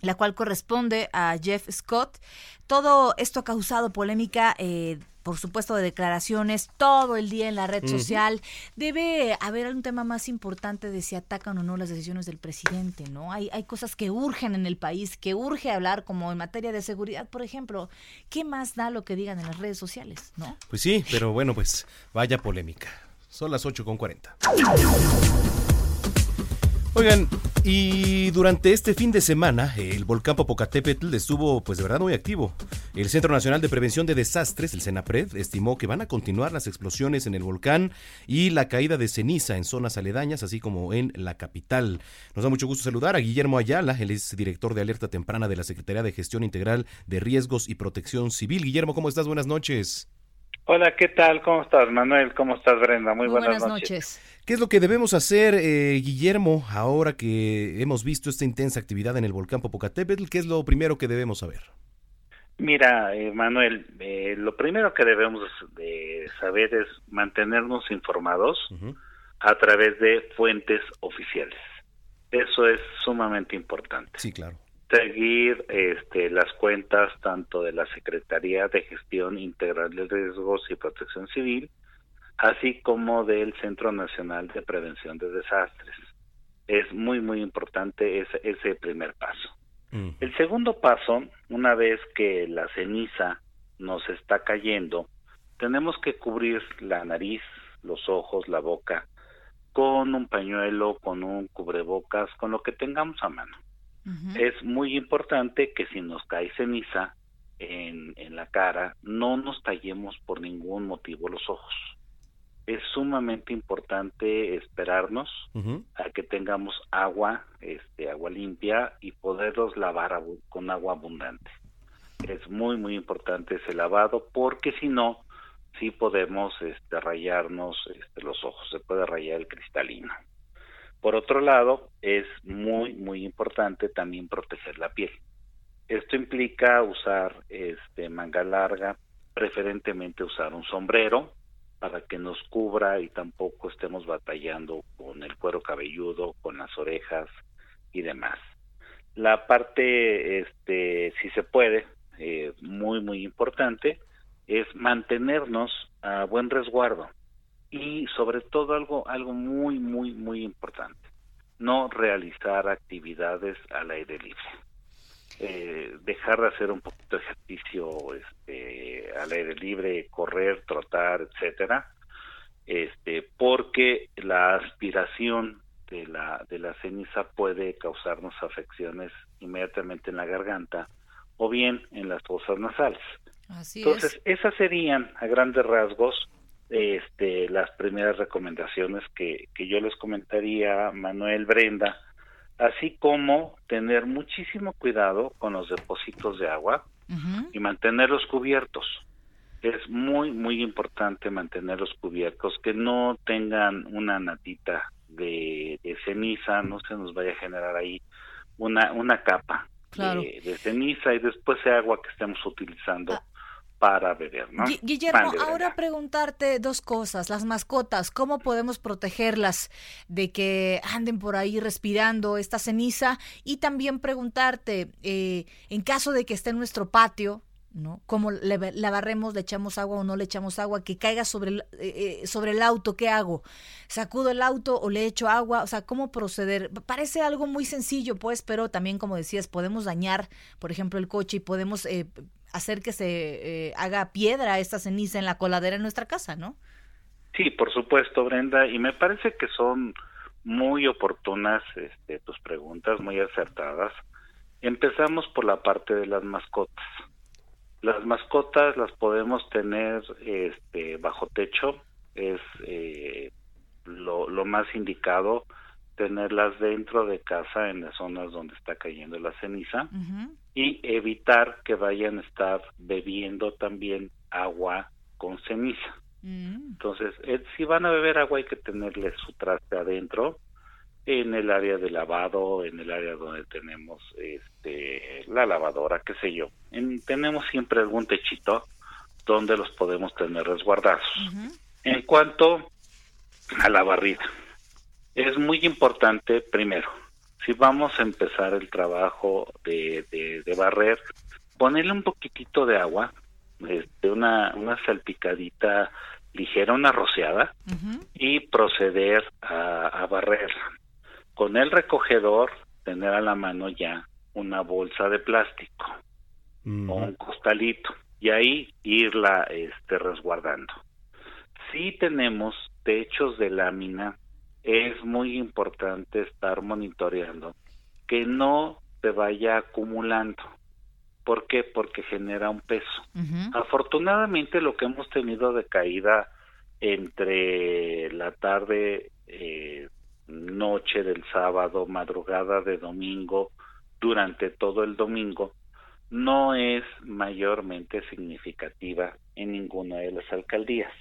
la cual corresponde a Jeff Scott. Todo esto ha causado polémica. Eh, por supuesto, de declaraciones todo el día en la red social. Debe haber un tema más importante de si atacan o no las decisiones del presidente, ¿no? Hay, hay cosas que urgen en el país, que urge hablar, como en materia de seguridad, por ejemplo. ¿Qué más da lo que digan en las redes sociales, no? Pues sí, pero bueno, pues vaya polémica. Son las 8 con 40. Oigan, y durante este fin de semana, el volcán Popocatépetl estuvo, pues de verdad, muy activo. El Centro Nacional de Prevención de Desastres, el CENAPRED, estimó que van a continuar las explosiones en el volcán y la caída de ceniza en zonas aledañas, así como en la capital. Nos da mucho gusto saludar a Guillermo Ayala, él es director de alerta temprana de la Secretaría de Gestión Integral de Riesgos y Protección Civil. Guillermo, ¿cómo estás? Buenas noches. Hola, ¿qué tal? ¿Cómo estás, Manuel? ¿Cómo estás, Brenda? Muy, buenas, noches. ¿Qué es lo que debemos hacer, eh, Guillermo, ahora que hemos visto esta intensa actividad en el volcán Popocatépetl? ¿Qué es lo primero que debemos saber? Mira, eh, Manuel, eh, lo primero que debemos de saber es mantenernos informados a través de fuentes oficiales. Eso es sumamente importante. Sí, claro seguir este, las cuentas tanto de la Secretaría de Gestión Integral de Riesgos y Protección Civil, así como del Centro Nacional de Prevención de Desastres. Es muy, muy importante ese, ese primer paso. El segundo paso, una vez que la ceniza nos está cayendo, tenemos que cubrir la nariz, los ojos, la boca, con un pañuelo, con un cubrebocas, con lo que tengamos a mano es muy importante que si nos cae ceniza en, en la cara, no nos tallemos por ningún motivo los ojos. Es sumamente importante esperarnos a que tengamos agua, este, agua limpia y poderlos lavar con agua abundante. Es muy, muy importante ese lavado porque si no, sí podemos este, rayarnos este, los ojos, se puede rayar el cristalino. Por otro lado, es muy, muy importante también proteger la piel. Esto implica usar este, manga larga, preferentemente usar un sombrero para que nos cubra y tampoco estemos batallando con el cuero cabelludo, con las orejas y demás. La parte, este, si se puede, eh, muy, muy importante, es mantenernos a buen resguardo y sobre todo algo algo muy muy muy importante no realizar actividades al aire libre. Eh, dejar de hacer un poquito de ejercicio este, al aire libre, correr, trotar, etcétera, este, porque la aspiración de la, de la ceniza puede causarnos afecciones inmediatamente en la garganta o bien en las fosas nasales. Entonces, esas serían a grandes rasgos este, las primeras recomendaciones que, que yo les comentaría, Manuel Brenda, así como tener muchísimo cuidado con los depósitos de agua y mantenerlos cubiertos. Es muy, muy importante mantenerlos cubiertos, que no tengan una natita de, ceniza, no se nos vaya a generar ahí una, una capa de, ceniza y después ese agua que estemos utilizando. Para beber, ¿no? Guillermo, ahora preguntarte dos cosas. Las mascotas, ¿cómo podemos protegerlas de que anden por ahí respirando esta ceniza? Y también preguntarte, eh, en caso de que esté en nuestro patio, ¿no? Cómo le, la barremos, le echamos agua o no le echamos agua, que caiga sobre el, eh, eh, sobre el auto, ¿qué hago? ¿Sacudo el auto o le echo agua? O sea, ¿cómo proceder? Parece algo muy sencillo, pues, pero también, como decías, podemos dañar, por ejemplo, el coche y podemos eh, hacer que se haga piedra esta ceniza en la coladera en nuestra casa, ¿no? Sí, por supuesto, Brenda, y me parece que son muy oportunas este, tus preguntas, muy acertadas. Empezamos por la parte de las mascotas las mascotas las podemos tener este, bajo techo, es eh, lo, lo más indicado tenerlas dentro de casa en las zonas donde está cayendo la ceniza y evitar que vayan a estar bebiendo también agua con ceniza. Mm. Entonces, eh, si van a beber agua hay que tenerle su traste adentro en el área de lavado, en el área donde tenemos este, la lavadora, qué sé yo. tenemos siempre algún techito donde los podemos tener resguardados. En cuanto a la barrida, es muy importante, primero, si vamos a empezar el trabajo de, de, barrer, ponerle un poquitito de agua, este, una, una salpicadita ligera, una rociada, y proceder a, a barrer. Con el recogedor tener a la mano ya una bolsa de plástico o un costalito y ahí irla este resguardando. Si tenemos techos de lámina, es muy importante estar monitoreando que no se vaya acumulando. ¿Por qué? Porque genera un peso. Afortunadamente lo que hemos tenido de caída entre la tarde eh, noche del sábado, madrugada de domingo, durante todo el domingo, no es mayormente significativa en ninguna de las alcaldías.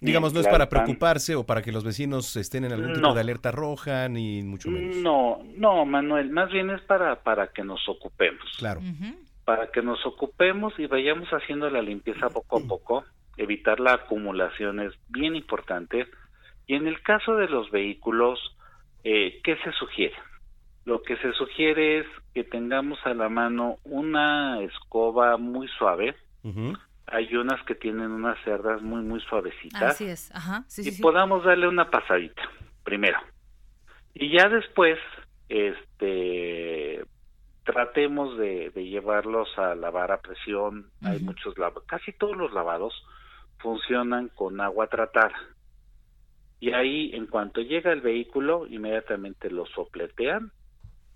Digamos, no es para preocuparse o para que los vecinos estén en algún tipo de alerta roja, ni mucho menos. No, no, Manuel, más bien es para, para que nos ocupemos. Claro. Para que nos ocupemos y vayamos haciendo la limpieza poco a poco, evitar la acumulación es bien importante. Y en el caso de los vehículos, eh, ¿qué se sugiere? Lo que se sugiere es que tengamos a la mano una escoba muy suave. Hay unas que tienen unas cerdas muy, muy suavecitas. Así es, ajá. y podamos darle una pasadita, primero. Y ya después, este, tratemos de, de llevarlos a lavar a presión. Hay muchos lavados, casi todos los lavados funcionan con agua tratada y ahí en cuanto llega el vehículo inmediatamente lo sopletean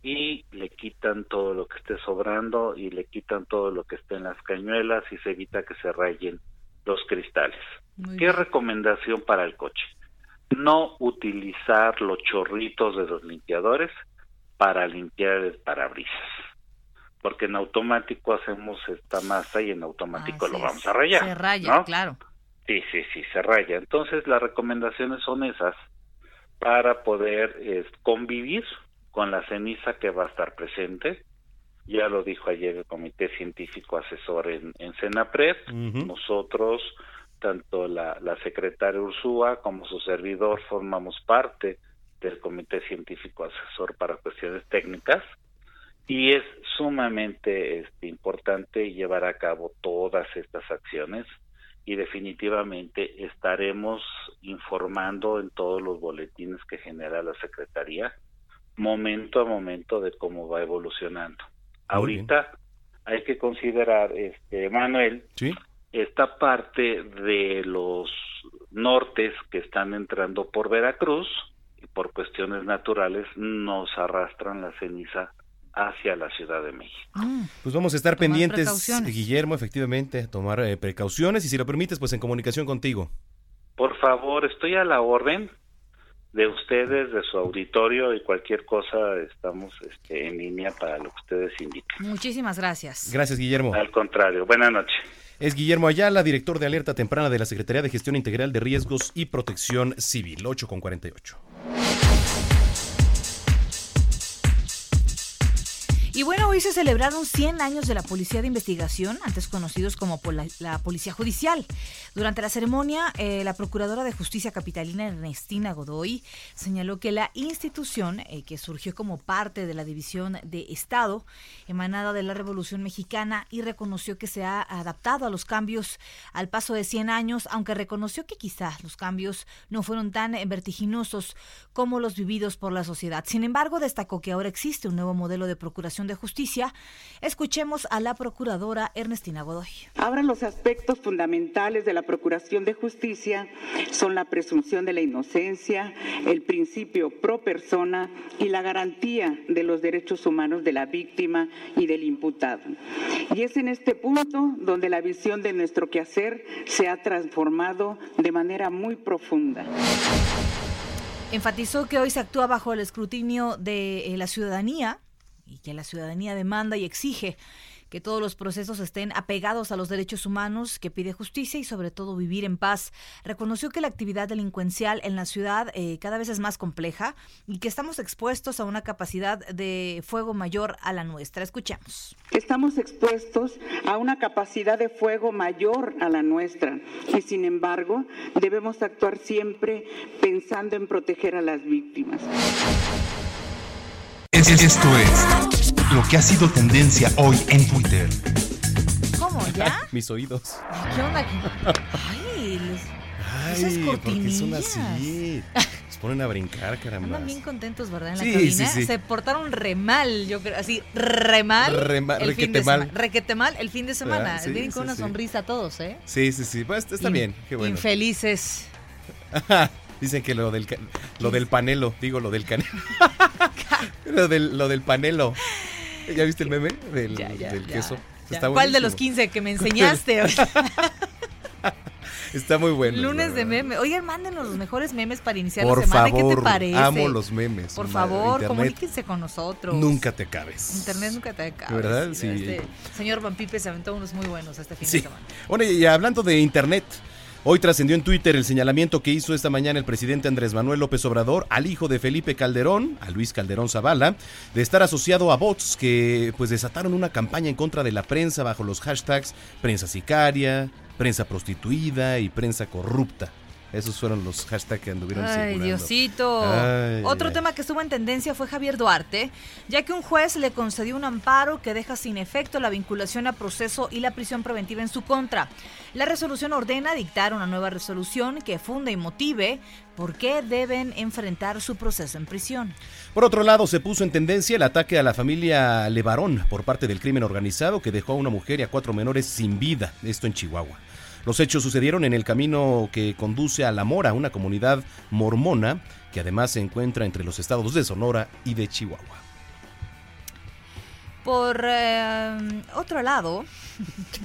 y le quitan todo lo que esté sobrando y le quitan todo lo que esté en las cañuelas y se evita que se rayen los cristales. ¿Qué recomendación para el coche? No utilizar los chorritos de los limpiadores para limpiar el parabrisas, porque en automático hacemos esta masa y en automático lo vamos a rayar. Se raya, claro. Sí, sí, sí, se raya. Entonces las recomendaciones son esas para poder convivir con la ceniza que va a estar presente. Ya lo dijo ayer el Comité Científico Asesor en, en Senapred. Nosotros, tanto la, la secretaria Ursúa como su servidor, formamos parte del Comité Científico Asesor para Cuestiones Técnicas y es sumamente este, importante llevar a cabo todas estas acciones y definitivamente estaremos informando en todos los boletines que genera la Secretaría momento a momento de cómo va evolucionando. Ahorita hay que considerar, este Manuel, ¿Sí? esta parte de los nortes que están entrando por Veracruz y por cuestiones naturales nos arrastran la ceniza hacia la Ciudad de México. Pues vamos a estar Tomar pendientes. Guillermo, efectivamente, tomar eh, precauciones y si lo permites, pues en comunicación contigo. Por favor, estoy a la orden de ustedes, de su auditorio y cualquier cosa estamos este, en línea para lo que ustedes indiquen. Muchísimas gracias. Gracias, Guillermo. Al contrario, buenas noches. Es Guillermo Ayala, director de alerta temprana de la Secretaría de Gestión Integral de Riesgos y Protección Civil, 8 con 48. Y bueno, hoy se celebraron 100 años de la Policía de Investigación, antes conocidos como la Policía Judicial. Durante la ceremonia, eh, la Procuradora de Justicia Capitalina Ernestina Godoy señaló que la institución, eh, que surgió como parte de la División de Estado, emanada de la Revolución Mexicana, y reconoció que se ha adaptado a los cambios al paso de 100 años, aunque reconoció que quizás los cambios no fueron tan eh, vertiginosos como los vividos por la sociedad. Sin embargo, destacó que ahora existe un nuevo modelo de procuración de justicia. Escuchemos a la procuradora Ernestina Godoy. Ahora los aspectos fundamentales de la Procuración de Justicia son la presunción de la inocencia, el principio pro persona y la garantía de los derechos humanos de la víctima y del imputado. Y es en este punto donde la visión de nuestro quehacer se ha transformado de manera muy profunda. Enfatizó que hoy se actúa bajo el escrutinio de eh, la ciudadanía y que la ciudadanía demanda y exige que todos los procesos estén apegados a los derechos humanos, que pide justicia y sobre todo vivir en paz. Reconoció que la actividad delincuencial en la ciudad eh, cada vez es más compleja y que estamos expuestos a una capacidad de fuego mayor a la nuestra. Escuchamos. Estamos expuestos a una capacidad de fuego mayor a la nuestra y sin embargo debemos actuar siempre pensando en proteger a las víctimas. Es- Esto es lo que ha sido tendencia hoy en Twitter. ¿Cómo? ¿Ya? Mis oídos. ¿Qué onda? Ay, esas Ay, ¿por qué son así? Se ponen a brincar, caramba. Andan bien contentos, ¿verdad? En la Sí, cabina. sí, sí. Se portaron re mal, yo creo. Así, re mal. Re ma- el fin requete de mal. semana. Requete mal el fin de semana. Vienen con sí, una sí. sonrisa todos, ¿eh? Sí, sí, sí. Pues está In- bien, qué bueno. Infelices. Dicen que lo del, lo del panelo, digo lo del canelo. lo, del, lo del panelo. ¿Ya viste el meme del, Ya, ya, del ya, queso? Está ¿Cuál de los 15 que me enseñaste? Está muy bueno. Lunes de meme. Oigan, mándenos los mejores memes para iniciar Por la semana. ¿Qué te favor, parece? amo los memes. Por favor, Internet comuníquense con nosotros. Nunca te acabes. Internet nunca te acaba. ¿Verdad? Sí. Este señor Van Pipe se aventó unos muy buenos este fin Sí. de semana. Bueno, y hablando de Internet, hoy trascendió en Twitter el señalamiento que hizo esta mañana el presidente Andrés Manuel López Obrador al hijo de Felipe Calderón, a Luis Calderón Zavala, de estar asociado a bots que pues desataron una campaña en contra de la prensa bajo los hashtags prensa sicaria, prensa prostituida y prensa corrupta. Esos fueron los hashtags que anduvieron Ay, circulando. Diosito. Ay, Otro ay. tema que estuvo en tendencia fue Javier Duarte, ya que un juez le concedió un amparo que deja sin efecto la vinculación a proceso y la prisión preventiva en su contra. La resolución ordena dictar una nueva resolución que funde y motive por qué deben enfrentar su proceso en prisión. Por otro lado, se puso en tendencia el ataque a la familia Levarón por parte del crimen organizado que dejó a una mujer y a cuatro menores sin vida, esto en Chihuahua. Los hechos sucedieron en el camino que conduce a La Mora, una comunidad mormona que además se encuentra entre los estados de Sonora y de Chihuahua. Por eh, otro lado,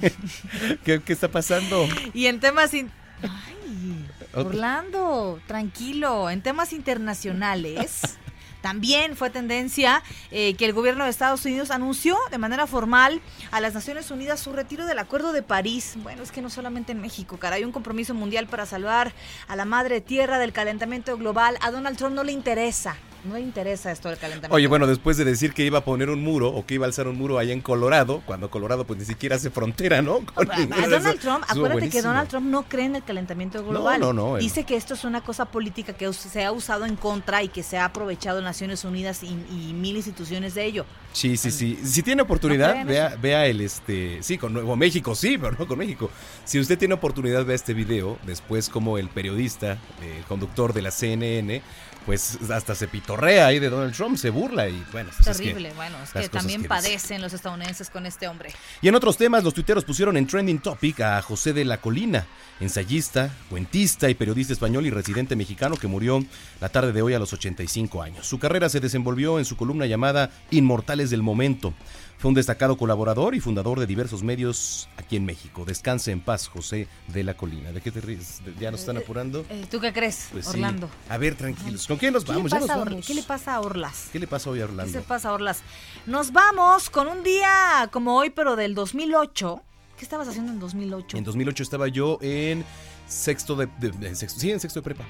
¿Qué, qué está pasando? y en temas... in- Ay, Orlando, tranquilo. En temas internacionales, también fue tendencia eh, que el gobierno de Estados Unidos anunció de manera formal a las Naciones Unidas su retiro del Acuerdo de París. Bueno, es que no solamente en México, cara, hay un compromiso mundial para salvar a la madre tierra del calentamiento global. A Donald Trump no le interesa, no le interesa esto del calentamiento. Oye, bueno, después de decir que iba a poner un muro o que iba a alzar un muro allá en Colorado, cuando Colorado pues ni siquiera hace frontera, ¿no? Con A Donald. Trump, acuérdate que. Donald Trump no cree en el calentamiento global. no, no, él Dice que esto es una cosa política que se ha usado en contra y que se ha aprovechado en Naciones Unidas y, y mil instituciones de ello. Sí, sí, sí. Si tiene oportunidad, vea, vea el este. Sí, con Nuevo México, sí, pero no con México. Si usted tiene oportunidad, vea este video. Después, como el periodista, el conductor de la CNN, pues hasta se pitorrea ahí de Donald Trump, se burla y bueno. pues es que Terrible, bueno, es que también que padecen los estadounidenses con este hombre. Y en otros temas, los tuiteros pusieron en trending topic a José de la Colina, ensayista, cuentista y periodista español y residente mexicano que murió la tarde de hoy a los 85 años. Su carrera se desenvolvió en su columna llamada Inmortales del Momento. Fue un destacado colaborador y fundador de diversos medios aquí en México. Descanse en paz, José de la Colina. ¿De qué te ríes? ¿Ya nos están apurando? Eh, ¿Tú qué crees, Pues sí. Orlando? A ver, tranquilos. ¿Con quién nos ¿Qué vamos? le, pasa a. ¿Qué le pasa a Orlas? ¿Qué le pasa hoy a ¿Qué se Orlando? pasa, Orlas? Nos vamos con un día como hoy, pero del 2008. ¿Qué estabas haciendo en 2008? En 2008 estaba yo en sexto de, de- de- sexto- sí, en sexto de prepa.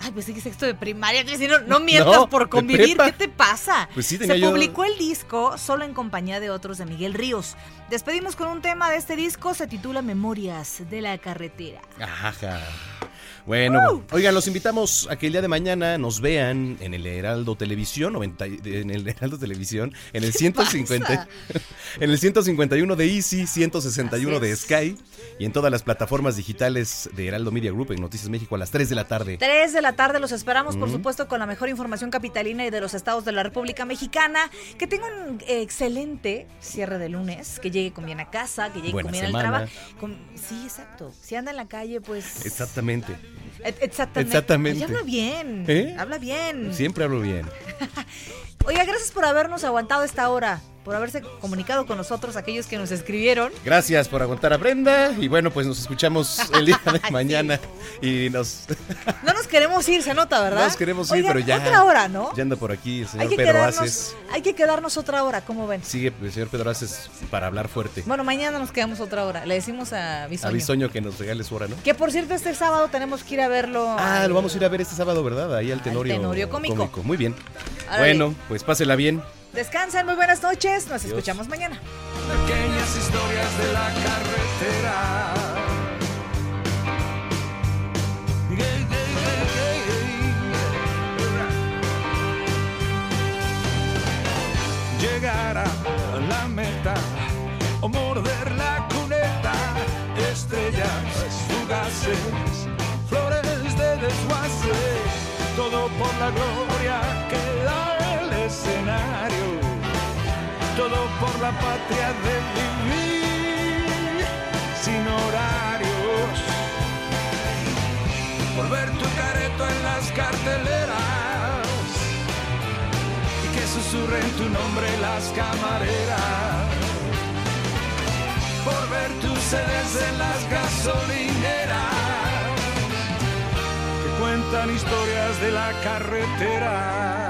Ay, pues sí que sexto de primaria. No, no mientas No, por convivir. ¿Qué te pasa? Pues sí, tenía Se yo- publicó el disco solo en compañía de otros de Miguel Ríos. Despedimos con un tema de este disco. Se titula Memorias de la Carretera. Ajá. Bueno, oigan, los invitamos a que el día de mañana nos vean en el Heraldo Televisión, 90 y- en el Heraldo Televisión, en el 150, en el 151 de Easy, 161 de Sky y en todas las plataformas digitales de Heraldo Media Group en Noticias México a las 3 de la tarde. 3 de la tarde los esperamos, por supuesto, con la mejor información capitalina y de los estados de la República Mexicana. Que tenga un excelente cierre de lunes, que llegue con bien a casa, que llegue Buena con bien al trabajo. Con- Sí, exacto. Si anda en la calle, pues... Exactamente. E- Exactamente. Exactamente. Ay, habla bien. ¿Eh? Habla bien. Siempre hablo bien. Oiga, gracias por habernos aguantado esta hora, por haberse comunicado con nosotros, aquellos que nos escribieron. Gracias por aguantar a Brenda y bueno, pues nos escuchamos el día de mañana y nos, No nos queremos ir, se nota, ¿verdad? nos queremos ir, pero ya. Otra hora, ¿no? Ya anda por aquí el Hay señor que, Pedro Aces. hay que quedarnos otra hora, ¿cómo ven? Sigue el señor Pedro Aces para hablar fuerte. Bueno, mañana nos quedamos otra hora. Le decimos a Bisoño. A Bisoño que nos regale su hora, ¿no? Que por cierto, este sábado tenemos que ir a verlo. Ah, al- lo vamos a ir a ver este sábado, ¿verdad? Ahí al Tenorio, Tenorio Cómico. Muy bien. Bueno, pues pásela bien. Descansen, muy buenas noches. Nos Adiós. escuchamos mañana. Pequeñas historias de la carretera. Gay, gay, gay, gay. Llegar a la meta o morder la cuneta. Estrellas fugaces, flores de desguace. Todo por la gloria que todo por la patria de vivir sin horarios. Por ver tu careto en las carteleras y que susurren tu nombre las camareras. Por ver tus sedes en las gasolineras que cuentan historias de la carretera.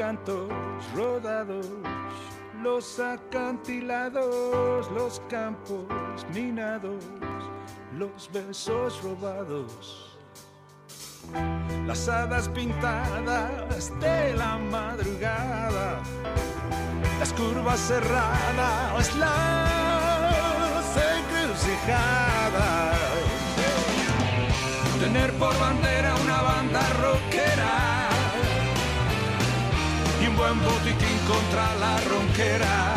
Cantos rodados, los acantilados, los campos minados, los besos robados. Las hadas pintadas de la madrugada, las curvas cerradas, las encrucijadas. Tener por bandera una banda rockera botiquín contra la ronquera.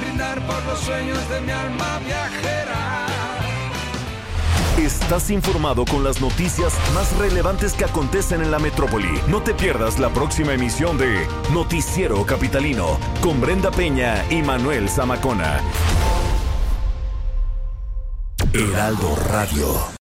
Brindar por los sueños de mi alma viajera. Estás informado con las noticias más relevantes que acontecen en la metrópoli. No te pierdas la próxima emisión de Noticiero Capitalino con Brenda Peña y Manuel Zamacona. Heraldo Radio.